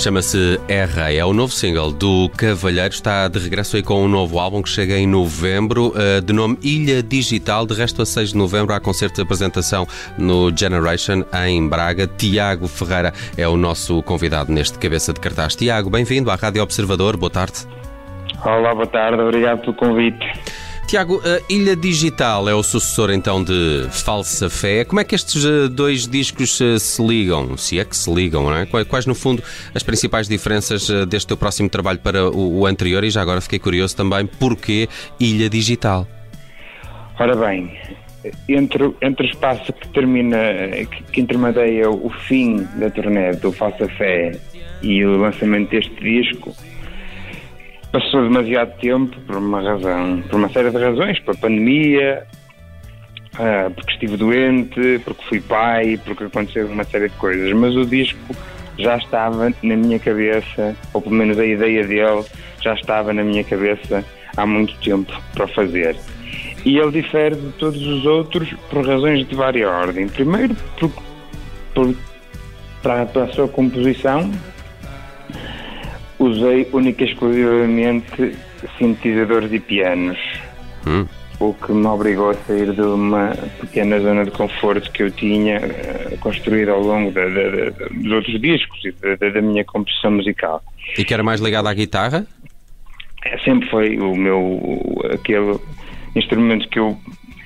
Chama-se R, é o novo single do Cavalheiro. Está de regresso aí com um novo álbum que chega em novembro, eh, de nome Ilha Digital. De resto, a 6 de novembro há concerto de apresentação no Generation em Braga. Tiago Ferreira é o nosso convidado neste cabeça de cartaz. Tiago, bem-vindo à Rádio Observador. Boa tarde. Olá, boa tarde, obrigado pelo convite. Tiago, Ilha Digital é o sucessor então de Falsa Fé. Como é que estes eh, dois discos eh, se ligam? Se é que se ligam, não é? Quais, no fundo, as principais diferenças eh, deste teu próximo trabalho para o, anterior? E já agora fiquei curioso também, porquê Ilha Digital? Ora bem, entre, entre o espaço que termina, que, que intermedia o fim da turnê do Falsa Fé e o lançamento deste disco, passou demasiado tempo por uma razão, por uma série de razões, por a pandemia, ah, porque estive doente, porque fui pai, porque aconteceu uma série de coisas, mas o disco já estava na minha cabeça, ou pelo menos a ideia dele já estava na minha cabeça há muito tempo para fazer. E ele difere de todos os outros por razões de vária ordem. Primeiro, por, por, para, para a sua composição, usei única e exclusivamente sintetizadores e pianos, Hum. o que me obrigou a sair de uma pequena zona de conforto que eu tinha eh, construído ao longo da- da- da- dos outros discos e da minha composição musical. E que era mais ligado à guitarra? É, sempre foi o meu aquele instrumento que eu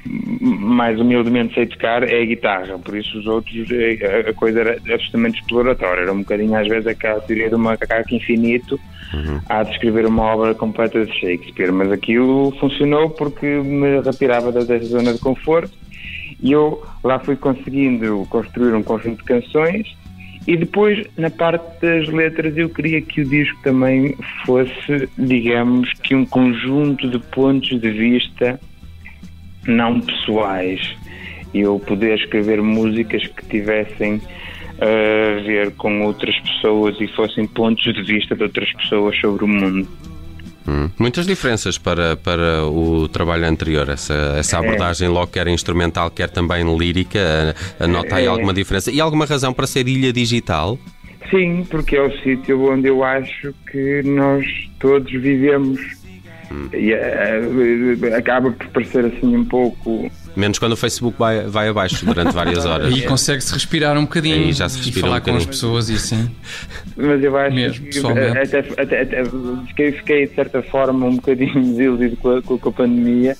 mais humildemente sei tocar é a guitarra, por isso os outros eh, a, coisa era absolutamente exploratória, era um bocadinho às vezes aquela teoria do macaco infinito a descrever uma obra completa de Shakespeare, mas aquilo funcionou porque me retirava da- dessa zona de conforto e eu lá fui conseguindo construir um conjunto de canções e depois, na parte das letras, eu queria que o disco também fosse, digamos, que um conjunto de pontos de vista não pessoais. Eu poder escrever músicas que tivessem a ver com outras pessoas e fossem pontos de vista de outras pessoas sobre o mundo. Hum. Muitas diferenças para, para o trabalho anterior. Essa, essa abordagem, logo quer instrumental, quer também lírica, a- anota aí É. alguma diferença. E alguma razão para ser ilha digital? Sim, porque é o sítio onde eu acho que nós todos vivemos. E eh, acaba por parecer assim um pouco. Menos quando o Facebook vai, vai abaixo durante várias horas. Aí consegue-se respirar um bocadinho Aí já se e respira falar um com as pessoas e assim. Mas eu acho Mesmo, que até, até, até- fiquei, fiquei, de certa forma um bocadinho desiludido com a, com a pandemia,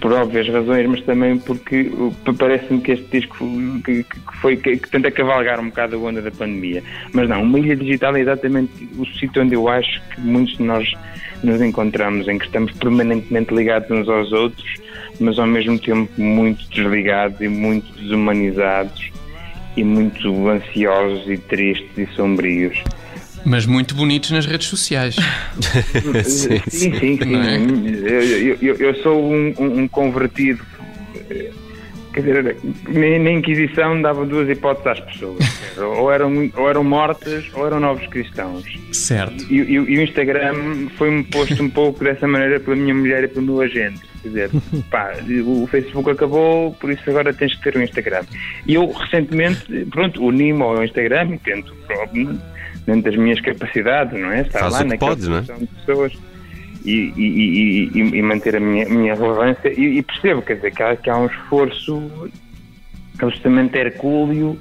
por óbvias razões, mas também porque parece-me que este disco que, que foi que, que tenta cavalgar um bocado a onda da pandemia. Mas não, uma ilha digital é exatamente o sítio onde eu acho que muitos de nós nos encontramos, em que estamos permanentemente ligados uns aos outros, mas ao mesmo tempo muito desligados e muito desumanizados e muito ansiosos e tristes e sombrios. Mas muito bonitos nas redes sociais. sim, Sim, sim, sim. Não é? Eu, eu- eu- sou um, um- um convertido eh, quer dizer, na Inquisição dava duas hipóteses às pessoas. Ou eram, ou eram mortas ou eram novos cristãos. Certo. E, e- e o Instagram foi-me posto um pouco dessa maneira pela minha mulher e pelo meu agente. Quer dizer, pá, o Facebook acabou, por isso agora tens que ter um Instagram. E eu recentemente, pronto, uni-me ao Instagram e tento, dentro das minhas capacidades, não é? Estar Faz lá o que naquela podes, não é? pessoas e, e- e- e- manter a minha, minha relevância. E, e percebo, quer dizer, que há, que há um esforço absolutamente hercúleo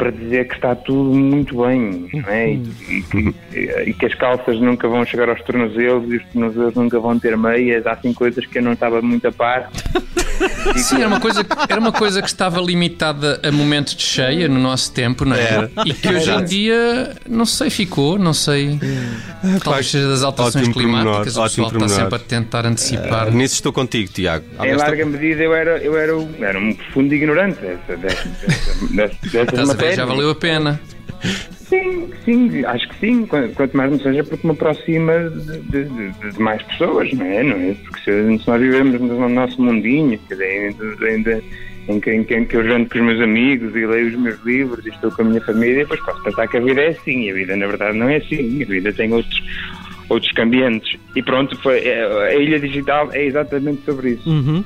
para dizer que está tudo muito bem, não é? E, e que, e que as calças nunca vão chegar aos tornozelos e os tornozelos nunca vão ter meias. Há assim coisas que eu não estava muito a par. Sim, era uma, coisa, era uma coisa que estava limitada a momentos de cheia no nosso tempo, não é? Era. E que hoje em dia, não sei, ficou, não sei. Talvez seja das alterações climáticas, o pessoal está sempre a tentar antecipar. Nisso estou contigo, Tiago. Em larga medida eu era, eu era, um- era um profundo ignorante dessa, dessa, dessa, dessas já valeu a pena. Sim, sim, acho que sim. Qu- Quanto mais não seja porque me aproxima de, de- de- mais pessoas, não é? Não é? Porque se, se nós vivemos no nosso mundinho, ainda, ainda em, que, em, que, em que eu janto com os meus amigos e leio os meus livros e estou com a minha família, depois posso pensar que a vida é assim. E a vida, na verdade, não é assim. A vida tem outros, outros cambiantes. E pronto, foi, é- a Ilha Digital é exatamente sobre isso. Uhum.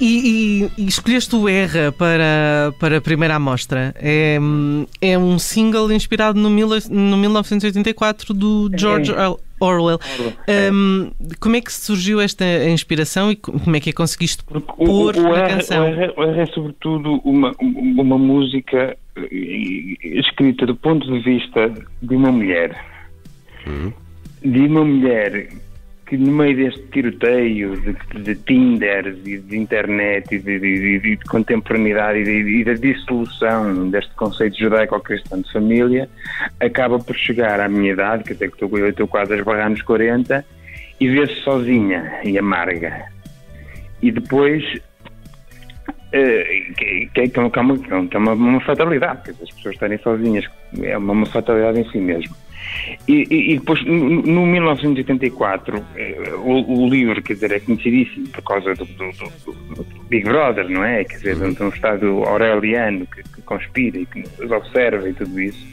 E, e- e escolheste o Erra para, para a primeira amostra. É, é um single inspirado no, mil, no 1984 do George Or- Orwell. Hum, como é que surgiu esta inspiração e co- como é que a conseguiste Porque o, pôr o, o na R, canção? o R- o R é sobretudo uma, uma música eh, escrita do ponto de vista de uma mulher. De uma mulher que no meio deste tiroteio de, de Tinder e de internet e de, de- de- de contemporaneidade e, da dissolução deste conceito judaico-cristão de família, acaba por chegar à minha idade, que até que estou, eu estou quase a esbarrar nos 40, e vê-se sozinha e amarga. E depois eh, que, que, que é uma, que é uma, uma fatalidade, dizer, as pessoas estarem sozinhas é uma, uma fatalidade em si mesmo. E, e- e depois, no, no 1984, eh, o, o livro, quer dizer, é conhecidíssimo por causa do, do- do- do Big Brother, não é? Quer dizer, de um- de um Estado aureliano que, que conspira e que nos observa e tudo isso.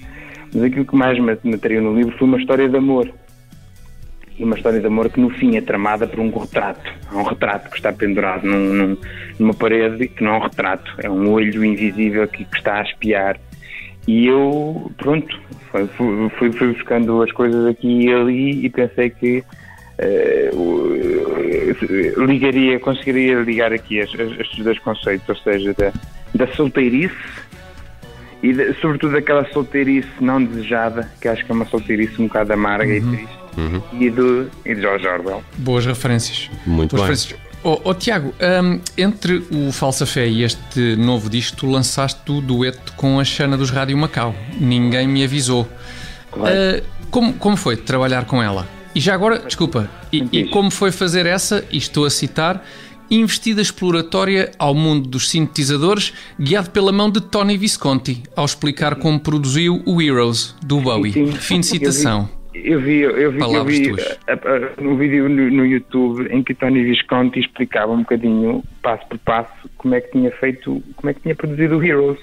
Mas aquilo que mais me me atraiu no livro foi uma história de amor. E uma história de amor que no fim é tramada por um retrato. Há um retrato que está pendurado num- num- numa parede, que não é um retrato, é um olho invisível que, que está a espiar. E eu, pronto, fui, fui- fui- buscando as coisas aqui e ali e pensei que o- ligaria, conseguiria ligar aqui estes dois conceitos, ou seja, da, da solteirice e de- sobretudo daquela solteirice não desejada, que acho que é uma solteirice um bocado amarga e triste, e, do, e de George Orwell. Boas referências. Muito Boas bem. referências. Oh, oh, Tiago, hum, entre o Falsa Fé e este novo disco, tu lançaste o dueto com a Xana dos Rádio Macau. Ninguém me avisou. Ah, como, como foi trabalhar com ela? E já agora, desculpa, e, e como foi fazer essa, e estou a citar, investida exploratória ao mundo dos sintetizadores, guiado pela mão de Tony Visconti, ao explicar como produziu o Heroes, do Bowie. Sim, Fim de citação. Eu vi, eu vi, eu vi, a- a- um vídeo no, no YouTube em que Tony Visconti explicava um bocadinho, passo por passo, como é que tinha feito, como é que tinha produzido o Heroes.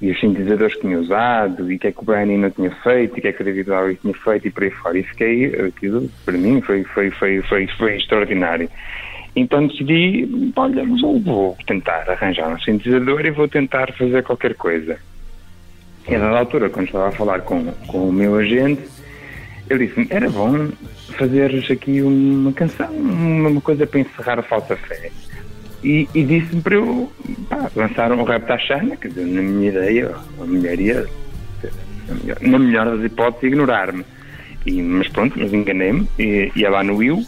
E os sintetizadores que tinha usado, e o que é que o Brian Eno tinha feito, e o que é que o David Bowie tinha feito, e por aí fora. E fiquei, aquilo, para mim, foi, foi, foi, foi, foi extraordinário. Então decidi, olha, vou, vou tentar arranjar um sintetizador e vou tentar fazer qualquer coisa. E a dada altura, quando estava a falar com, com o meu agente, ele disse-me, era bom fazeres aqui uma canção, uma coisa para encerrar a falsa fé. E, e disse-me para eu pá, lançar um rap da Xana, quer dizer, na minha ideia, a mulher ia, na melhor- das hipóteses, ignorar-me. E, mas pronto, mas enganei-me, e lá no Will,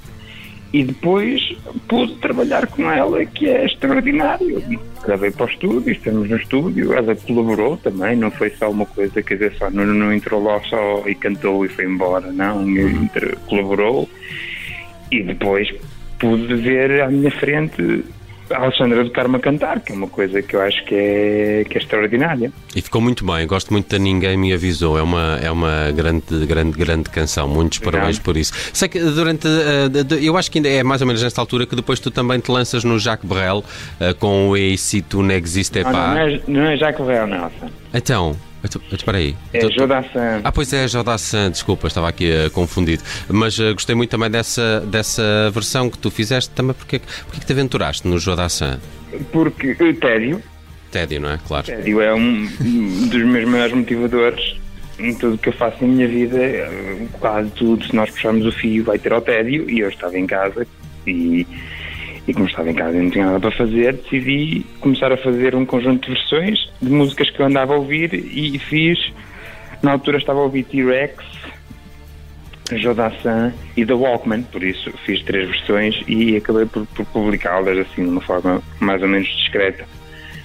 e depois pude trabalhar com ela, que é extraordinário. Gravei para o estúdio, estamos no estúdio, ela colaborou também, não foi só uma coisa, quer dizer, só não, não entrou lá só e cantou e foi embora, não, entre- colaborou. E depois pude ver à minha frente a Alexandra do Carmo a cantar, que é uma coisa que eu acho que é, que é extraordinária. E ficou muito bem, gosto muito da Ninguém Me Avisou, é uma, é uma grande, grande, grande canção, muitos parabéns por isso. Sei que durante, uh, eu acho que ainda é mais ou menos nesta altura que depois tu também te lanças no Jacques Brel uh, com o E se tu n'existe Não, não, não é, não é Jacques Brel, Nelson. Então, então, espera aí. É Jodassin. Ah, pois é, Jodassin, desculpa, estava aqui uh, confundido. Mas uh, gostei muito também dessa, dessa versão que tu fizeste, também porque, porque que te aventuraste no Jodassin? Porque o tédio, Tédio, não é? Claro. tédio é um dos meus maiores motivadores em tudo o que eu faço na minha vida. eh, Quase tudo, se nós puxarmos o fio, vai ter ao tédio. E eu estava em casa e, e como estava em casa e não tinha nada para fazer, decidi começar a fazer um conjunto de versões de músicas que eu andava a ouvir e fiz. Na altura estava a ouvir T-Rex, Jodassin e The Walkman, por isso fiz três versões e acabei por, por publicá-las assim de uma forma mais ou menos discreta,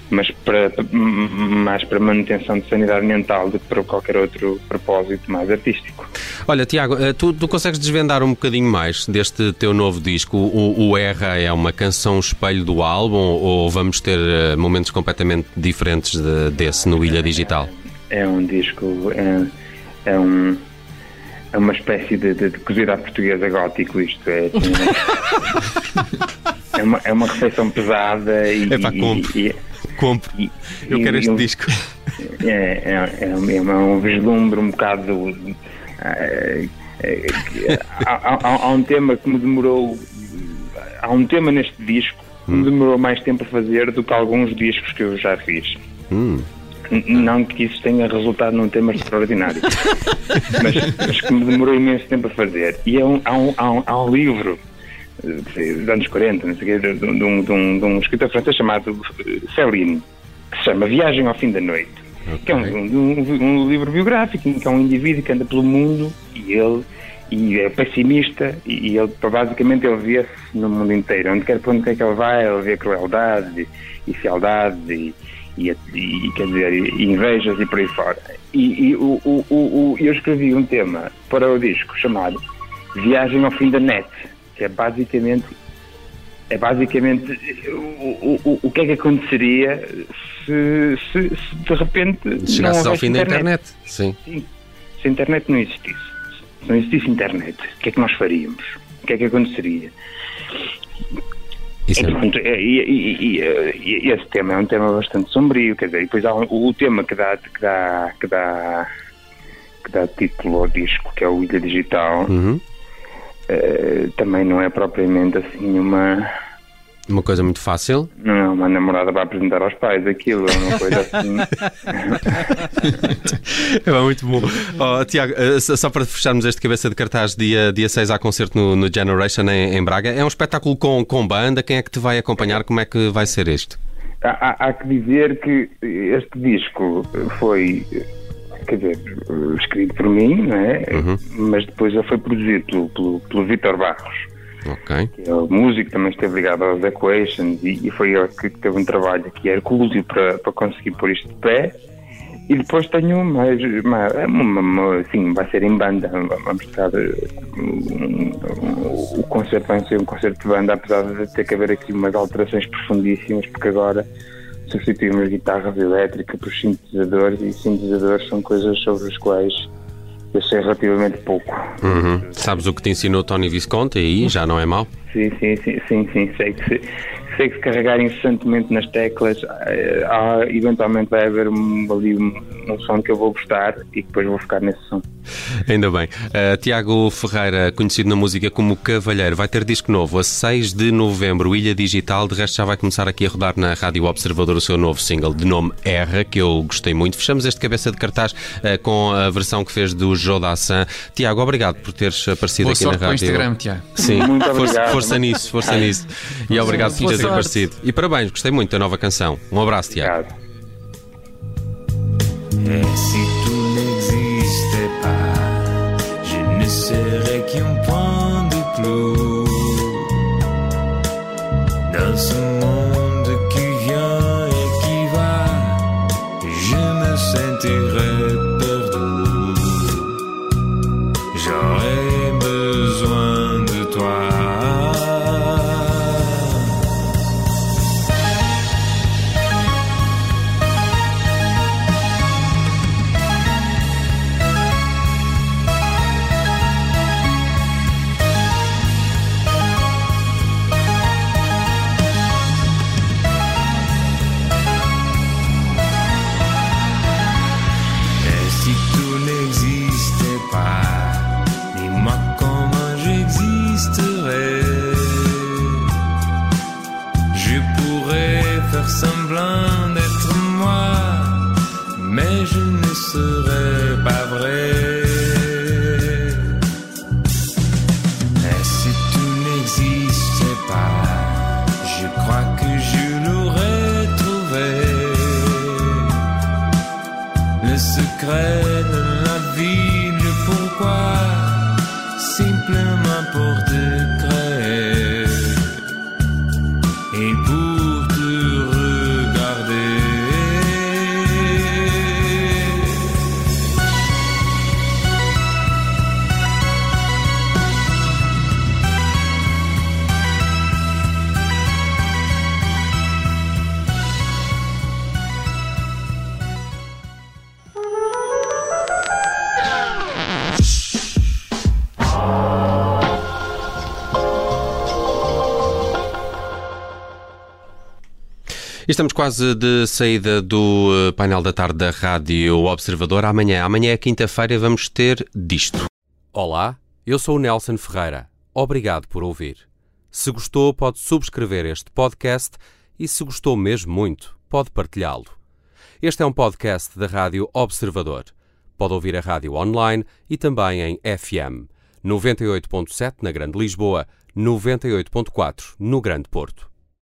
mas para, mais para manutenção de sanidade mental do que para qualquer outro propósito mais artístico. Olha, Tiago, eh, tu, tu consegues desvendar um bocadinho mais deste teu novo disco? O, o Erra é uma canção espelho do álbum ou vamos ter eh, momentos completamente diferentes de- desse no Ilha Digital? É um disco, é, é um é uma espécie de, de, de cozida à portuguesa gótico isto é assim, é uma, é uma refeição pesada e, e- compre. e- Compre. e- Eu quero este um- disco. É, é, é, um- é um vislumbre um bocado. eh, eh, há, há- há um tema que me demorou. Há um tema neste disco que me demorou mais tempo a fazer do que alguns discos que eu já fiz. Hum. Não que isso tenha resultado num tema extraordinário, mas, mas que me demorou imenso tempo a fazer. E é um- há, um, há, um, há um livro dos anos 40, não sei o quê, de, um, de um- de um escritor francês chamado eh, Céline, que se chama Viagem ao Fim da Noite, que é um, um- um livro biográfico em que é um indivíduo que anda pelo mundo e ele e é pessimista e, ele basicamente ele vê-se no mundo inteiro. Onde quer para onde quer que ele vai, ele vê crueldade e, e fialdade e, e, e, quer dizer, e invejas e por aí fora. E, e o, o, o, o- eu escrevi um tema para o disco chamado Viagem ao Fim da Net, que é basicamente é basicamente o, o, o, que é que aconteceria se, se, se de repente não Chegasses ao fim da internet. Sim. Sim. Se a internet não existisse, se não existisse internet, o que é que nós faríamos? O que é que aconteceria? Isso é- pronto, e, e- e- esse tema é um tema bastante sombrio, quer dizer, e depois há um- o, o tema que dá, que dá, que dá, que dá título ao disco, que é o Ilha Digital, Uhum. Eh, também não é propriamente assim uma, Uma coisa muito fácil. não é uma namorada para apresentar aos pais, aquilo é uma coisa assim. É muito bom. Oh, Tiago, eh, só para fecharmos este cabeça de cartaz, dia, dia 6 há concerto no, no Generation em, em Braga. É um espetáculo com, com banda. Quem é que te vai acompanhar? Como é que vai ser isto? Há, há- há que dizer que este disco foi, quer dizer, escrito por mim, não é? mas depois ele foi produzido pelo, pelo, pelo Vitor Barros, que é o músico, também esteve ligado aos Equations e, e foi ele que teve um trabalho que hercúleo para, para conseguir pôr isto de pé. E depois tenho mais, mais uma, uma, sim, vai ser em banda, vamos estar, um, um, o concerto vai ser um concerto de banda, apesar de ter que haver aqui umas alterações profundíssimas, porque agora substituímos guitarras elétricas por sintetizadores e sintetizadores são coisas sobre as quais eu sei relativamente pouco. Uhum. Sabes o que te ensinou Tony Visconti aí? Já não é mau? Sim, sim, sim, sim, sim. Sei que se carregar incessantemente nas teclas, eh, há- eventualmente vai haver um, ali um, um som que eu vou gostar e depois vou ficar nesse som. Ainda bem. Uh, Tiago Ferreira, conhecido na música como Cavalheiro, vai ter disco novo a 6 de novembro, Ilha Digital. De resto, já vai começar aqui a rodar na Rádio Observador o seu novo single de nome R, que eu gostei muito. Fechamos este cabeça de cartaz uh, com a versão que fez do Jodassin. Tiago, obrigado por teres aparecido Boa aqui na sorte com o rádio. Instagram, Tiago. Sim, Muito força, obrigado. força nisso, força nisso. E obrigado por teres sorte. aparecido. E parabéns, gostei muito da nova canção. Um abraço, Tiago. Obrigado. Pour Estamos quase de saída do eh, painel da tarde da Rádio Observador. Amanhã, amanhã é quinta-feira, vamos ter disto. Olá, eu sou o Nelson Ferreira. Obrigado por ouvir. Se gostou, pode subscrever este podcast e, se gostou mesmo muito, pode partilhá-lo. Este é um podcast da Rádio Observador. Pode ouvir a rádio online e também em FM 98.7 na Grande Lisboa, 98.4 no Grande Porto.